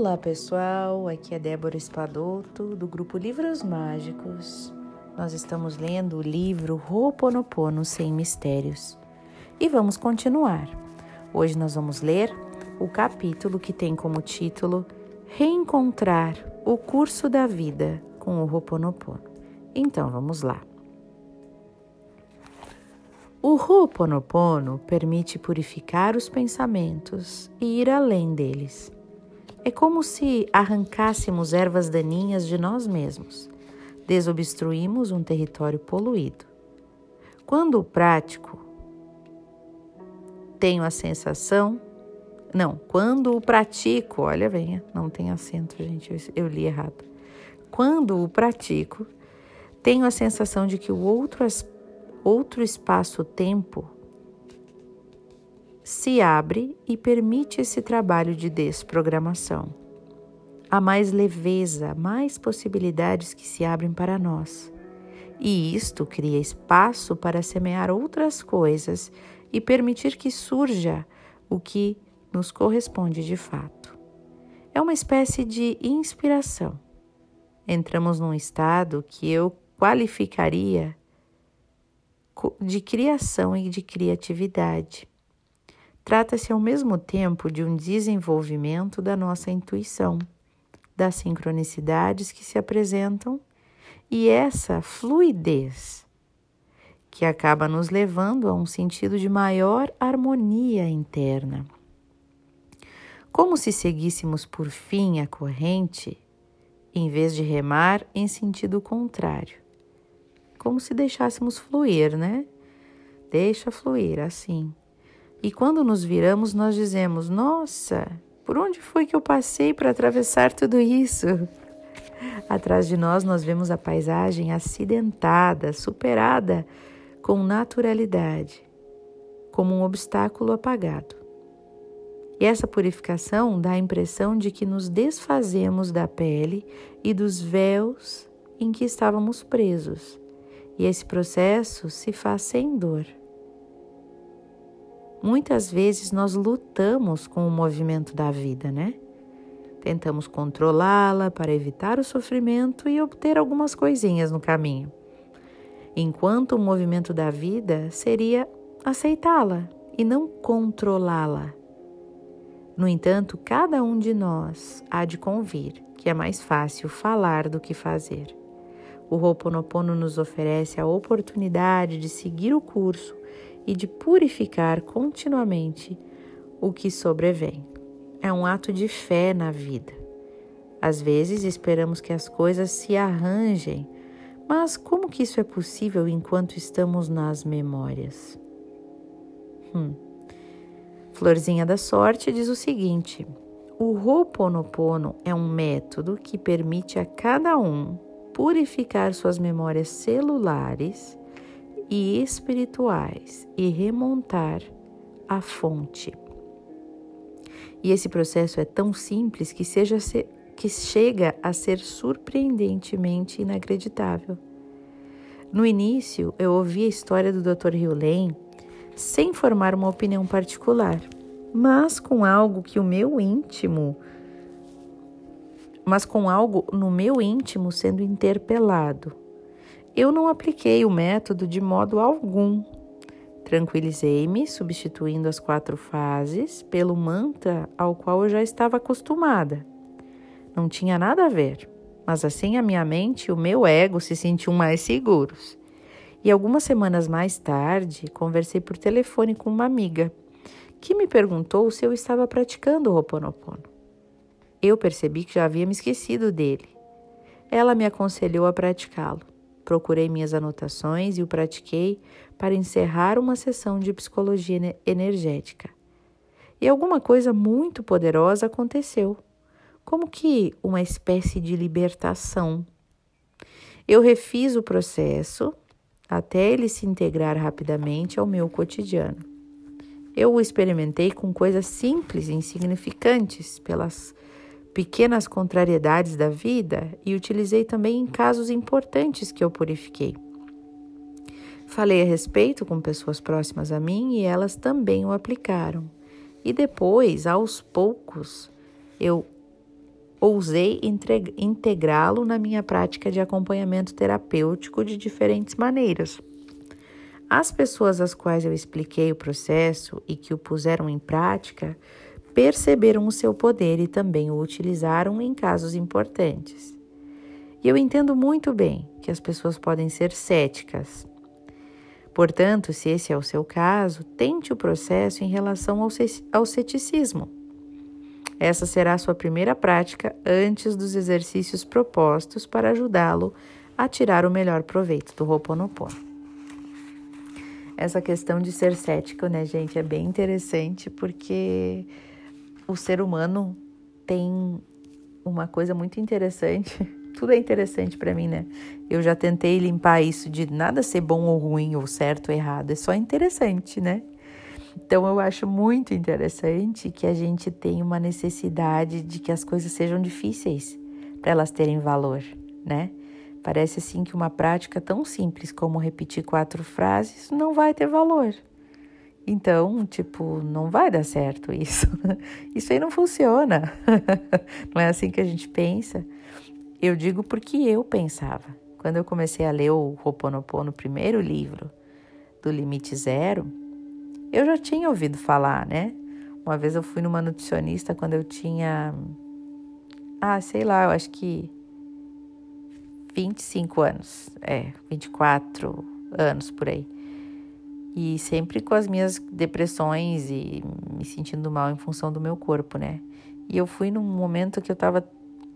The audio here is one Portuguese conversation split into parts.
Olá pessoal, aqui é Débora Espadoto do grupo Livros Mágicos. Nós estamos lendo o livro Ho'oponopono Sem Mistérios e vamos continuar. Hoje nós vamos ler o capítulo que tem como título Reencontrar o curso da vida com o Ho'oponopono. Então vamos lá. O Ho'oponopono permite purificar os pensamentos e ir além deles. É como se arrancássemos ervas daninhas de nós mesmos. Desobstruímos um território poluído. Quando o prático tenho a sensação, não, quando o pratico, olha, venha, não tem acento, gente, eu, li errado. Quando o pratico, tenho a sensação de que o outro, outro espaço-tempo se abre e permite esse trabalho de desprogramação. Há mais leveza, mais possibilidades que se abrem para nós. E isto cria espaço para semear outras coisas e permitir que surja o que nos corresponde de fato. É uma espécie de inspiração. Entramos num estado que eu qualificaria de criação e de criatividade. Trata-se ao mesmo tempo de um desenvolvimento da nossa intuição, das sincronicidades que se apresentam e essa fluidez que acaba nos levando a um sentido de maior harmonia interna. Como se seguíssemos por fim a corrente, em vez de remar em sentido contrário. Como se deixássemos fluir, né? Deixa fluir assim. E quando nos viramos, nós dizemos: Nossa, por onde foi que eu passei para atravessar tudo isso? Atrás de nós, nós vemos a paisagem acidentada, superada com naturalidade, como um obstáculo apagado. E essa purificação dá a impressão de que nos desfazemos da pele e dos véus em que estávamos presos. E esse processo se faz sem dor. Muitas vezes nós lutamos com o movimento da vida, né? Tentamos controlá-la para evitar o sofrimento e obter algumas coisinhas no caminho. Enquanto o movimento da vida seria aceitá-la e não controlá-la. No entanto, cada um de nós há de convir que é mais fácil falar do que fazer. O Ho'oponopono nos oferece a oportunidade de seguir o curso e de purificar continuamente o que sobrevém. É um ato de fé na vida. Às vezes esperamos que as coisas se arranjem, mas como que isso é possível enquanto estamos nas memórias? Hum. Florzinha da Sorte diz o seguinte: o Ho'oponopono é um método que permite a cada um purificar suas memórias celulares e espirituais e remontar a fonte. E esse processo é tão simples que, seja que chega a ser surpreendentemente inacreditável. No início, eu ouvi a história do Dr. Hewlett sem formar uma opinião particular, mas com algo que o meu íntimo, mas com algo no meu íntimo sendo interpelado eu não apliquei o método de modo algum. Tranquilizei-me, substituindo as quatro fases pelo mantra ao qual eu já estava acostumada. Não tinha nada a ver, mas assim a minha mente e o meu ego se sentiam mais seguros. E algumas semanas mais tarde, conversei por telefone com uma amiga que me perguntou se eu estava praticando o Ho'oponopono. Eu percebi que já havia me esquecido dele. Ela me aconselhou a praticá-lo. Procurei minhas anotações e o pratiquei para encerrar uma sessão de psicologia energética. E alguma coisa muito poderosa aconteceu, como que uma espécie de libertação. Eu refiz o processo até ele se integrar rapidamente ao meu cotidiano. Eu o experimentei com coisas simples e insignificantes, pelas pequenas contrariedades da vida e utilizei também em casos importantes que eu purifiquei. Falei a respeito com pessoas próximas a mim e elas também o aplicaram. E depois, aos poucos, eu ousei integrá-lo na minha prática de acompanhamento terapêutico de diferentes maneiras. As pessoas às quais eu expliquei o processo e que o puseram em prática perceberam o seu poder e também o utilizaram em casos importantes. E eu entendo muito bem que as pessoas podem ser céticas. Portanto, se esse é o seu caso, tente o processo em relação ao ceticismo. Essa será a sua primeira prática antes dos exercícios propostos para ajudá-lo a tirar o melhor proveito do Ho'oponopono. Essa questão de ser cético, né, gente, é bem interessante porque o ser humano tem uma coisa muito interessante. Tudo é interessante para mim, né? Eu já tentei limpar isso de nada ser bom ou ruim, ou certo ou errado, é só interessante, né? Então eu acho muito interessante que a gente tenha uma necessidade de que as coisas sejam difíceis para elas terem valor, né? Parece assim que uma prática tão simples como repetir quatro frases não vai ter valor. Então, tipo, não vai dar certo isso. Isso aí não funciona. Não é assim que a gente pensa. Eu digo porque eu pensava. Quando eu comecei a ler o Ho'oponopono, primeiro livro do Limite Zero, eu já tinha ouvido falar, né? Uma vez eu fui numa nutricionista quando eu tinha, ah, sei lá, eu acho que 25 anos, é, 24 anos por aí. E sempre com as minhas depressões e me sentindo mal em função do meu corpo, né? E eu fui num momento que eu tava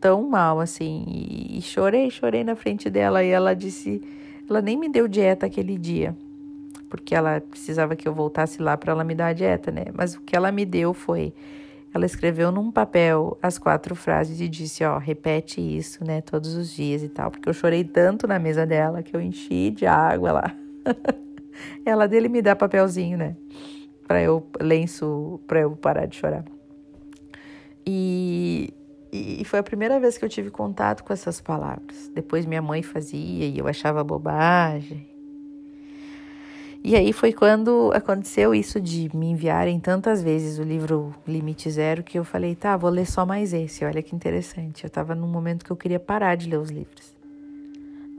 tão mal assim e, chorei, chorei na frente dela e ela disse, ela nem me deu dieta aquele dia porque ela precisava que eu voltasse lá para ela me dar a dieta, né? Mas o que ela me deu foi ela escreveu num papel as quatro frases e disse, ó, repete isso, né, todos os dias e tal, porque eu chorei tanto na mesa dela que eu enchi de água lá. ela dele me dá papelzinho, né, para eu lenço para eu parar de chorar. E e foi a primeira vez que eu tive contato com essas palavras. Depois minha mãe fazia e eu achava bobagem. E aí foi quando aconteceu isso de me enviarem tantas vezes o livro Limite Zero que eu falei, tá, vou ler só mais esse. Olha que interessante. Eu estava num momento que eu queria parar de ler os livros.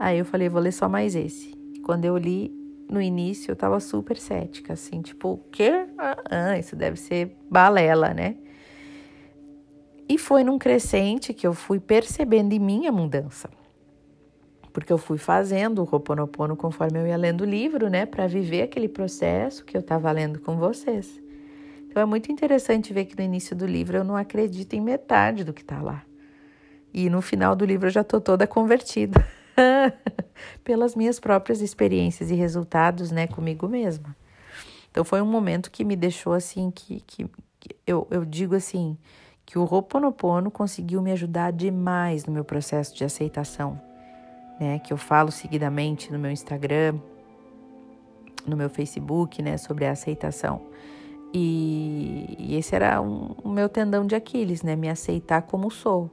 Aí eu falei, vou ler só mais esse. Quando eu li no início, eu estava super cética, assim, tipo, o quê? Ah, isso deve ser balela, né? E foi num crescente que eu fui percebendo em mim a mudança porque eu fui fazendo o Ho'oponopono conforme eu ia lendo o livro, né, para viver aquele processo que eu estava lendo com vocês. Então é muito interessante ver que no início do livro eu não acredito em metade do que está lá. E no final do livro eu já estou toda convertida pelas minhas próprias experiências e resultados, né, comigo mesma. Então foi um momento que me deixou assim, que, que, que eu, eu digo assim, que o Ho'oponopono conseguiu me ajudar demais no meu processo de aceitação né, que eu falo seguidamente no meu Instagram, no meu Facebook, né, sobre a aceitação. E, e esse era um, o meu tendão de Aquiles, né, me aceitar como sou.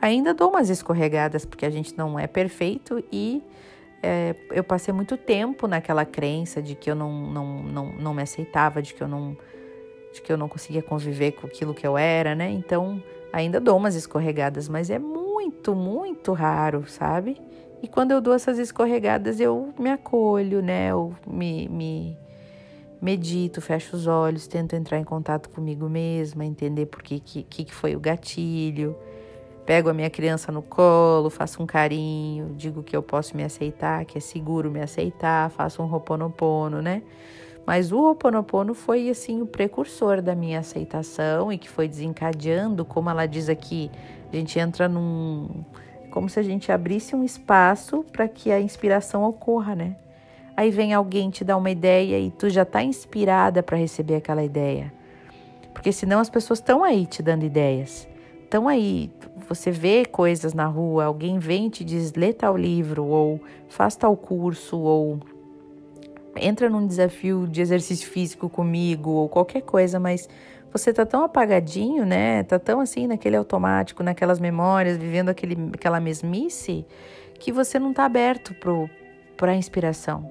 Ainda dou umas escorregadas porque a gente não é perfeito e é, eu passei muito tempo naquela crença de que eu não, não, não, não me aceitava, de que eu não de que eu não conseguia conviver com aquilo que eu era, né? Então, ainda dou umas escorregadas, mas é muito, muito raro, sabe? E quando eu dou essas escorregadas, eu me acolho, né? Eu me, me medito, fecho os olhos, tento entrar em contato comigo mesma, entender por que, que, que foi o gatilho. Pego a minha criança no colo, faço um carinho, digo que eu posso me aceitar, que é seguro me aceitar, faço um roponopono, né? Mas o Ho'oponopono foi assim o precursor da minha aceitação e que foi desencadeando, como ela diz aqui, a gente entra num como se a gente abrisse um espaço para que a inspiração ocorra, né? Aí vem alguém te dar uma ideia e tu já está inspirada para receber aquela ideia. Porque senão as pessoas estão aí te dando ideias. Estão aí, você vê coisas na rua, alguém vem e te diz lê tal livro, ou faz tal curso, ou entra num desafio de exercício físico comigo, ou qualquer coisa, mas você tá tão apagadinho, né? Tá tão assim naquele automático, naquelas memórias, vivendo aquele, aquela mesmice, que você não tá aberto para a inspiração.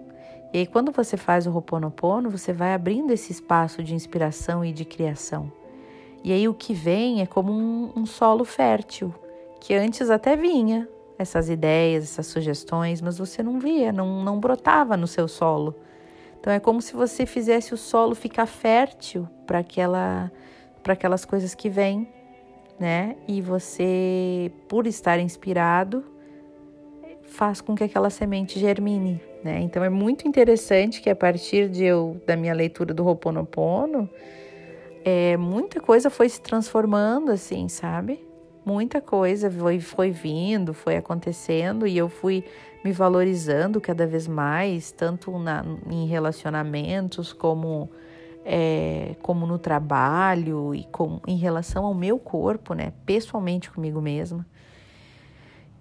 E aí, quando você faz o Ho'oponopono, você vai abrindo esse espaço de inspiração e de criação. E aí o que vem é como um, um solo fértil, que antes até vinha essas ideias, essas sugestões, mas você não via, não, não brotava no seu solo. Então é como se você fizesse o solo ficar fértil para aquela, para aquelas coisas que vêm, né? E você, por estar inspirado, faz com que aquela semente germine, né? Então é muito interessante que a partir de eu, da minha leitura do Ho'oponopono, é, muita coisa foi se transformando, assim, sabe? Muita coisa foi, foi vindo, foi acontecendo e eu fui me valorizando cada vez mais, tanto na, em relacionamentos como, é, como no trabalho e com, em relação ao meu corpo, né? Pessoalmente comigo mesma.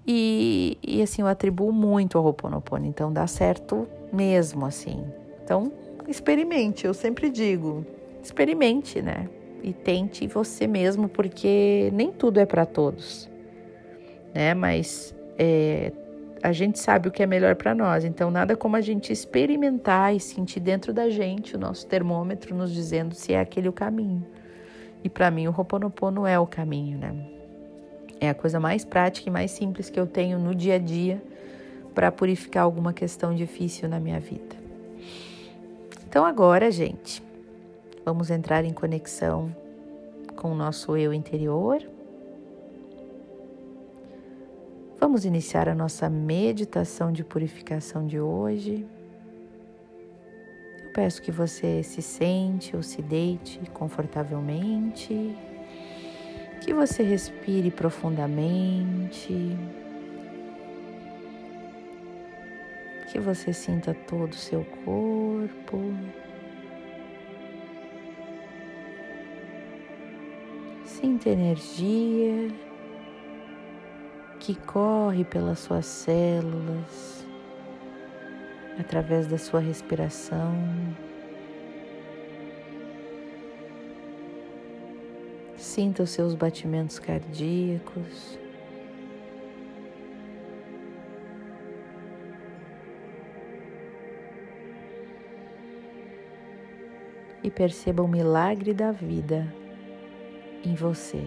E, e assim, eu atribuo muito ao Ho'oponopono, então dá certo mesmo, assim. Então, experimente, eu sempre digo, experimente, né? E tente você mesmo, porque nem tudo é para todos, né? Mas é, a gente sabe o que é melhor para nós, então nada como a gente experimentar e sentir dentro da gente o nosso termômetro nos dizendo se é aquele o caminho. E para mim o Ho'oponopono é o caminho, né? É a coisa mais prática e mais simples que eu tenho no dia a dia para purificar alguma questão difícil na minha vida. Então agora, gente, Vamos entrar em conexão com o nosso eu interior. Vamos iniciar a nossa meditação de purificação de hoje. Eu peço que você se sente ou se deite confortavelmente, que você respire profundamente, que você sinta todo o seu corpo. Sinta energia que corre pelas suas células, através da sua respiração. Sinta os seus batimentos cardíacos. E perceba o milagre da vida em você.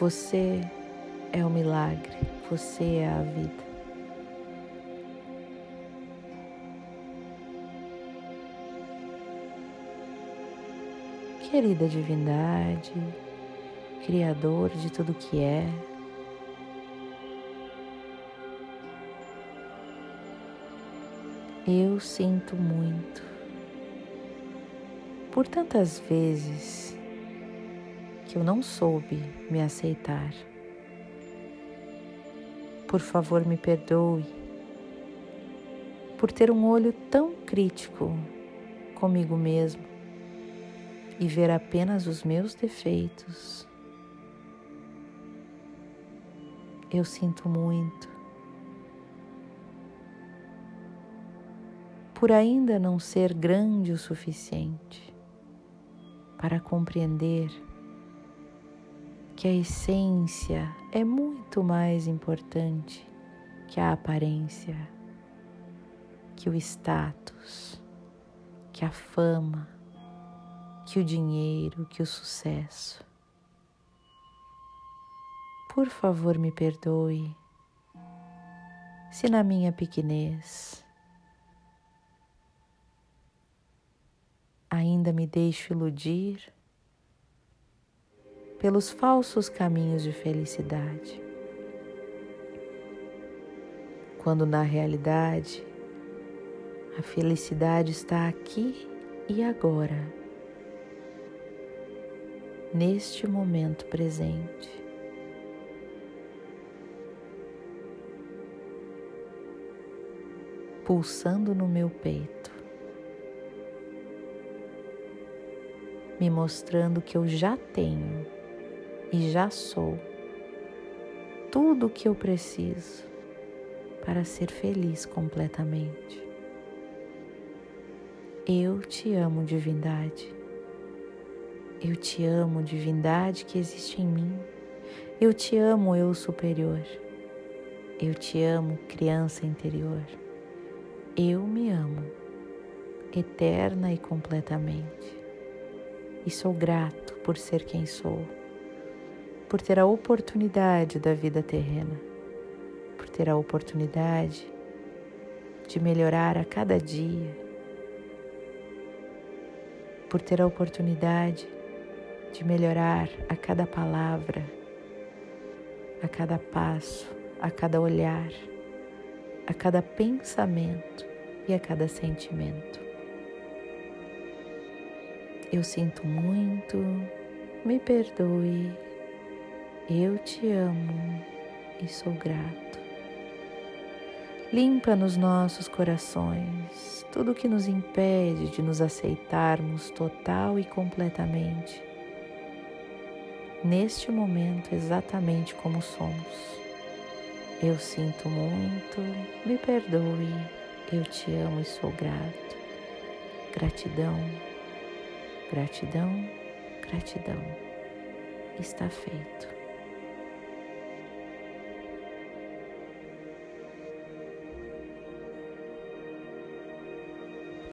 Você é o milagre, você é a vida. Querida divindade, Criador de tudo que é, eu sinto muito por tantas vezes que eu não soube me aceitar. Por favor, me perdoe por ter um olho tão crítico comigo mesmo e ver apenas os meus defeitos. Eu sinto muito por ainda não ser grande o suficiente para compreender que a essência é muito mais importante que a aparência, que o status, que a fama, que o dinheiro, que o sucesso. Por favor, me perdoe se na minha pequenez ainda me deixo iludir pelos falsos caminhos de felicidade, quando na realidade a felicidade está aqui e agora, neste momento presente. Pulsando no meu peito. Me mostrando que eu já tenho e já sou tudo o que eu preciso para ser feliz completamente. Eu te amo, divindade. Eu te amo, divindade que existe em mim. Eu te amo, eu superior. Eu te amo, criança interior. Eu me amo, eterna e completamente. E sou grato por ser quem sou, por ter a oportunidade da vida terrena, por ter a oportunidade de melhorar a cada dia, por ter a oportunidade de melhorar a cada palavra, a cada passo, a cada olhar, a cada pensamento e a cada sentimento. Eu sinto muito, me perdoe, eu te amo e sou grato. Limpa nos nossos corações tudo que nos impede de nos aceitarmos total e completamente, neste momento exatamente como somos. Eu sinto muito, me perdoe, eu te amo e sou grato. Gratidão Gratidão, gratidão. Está feito.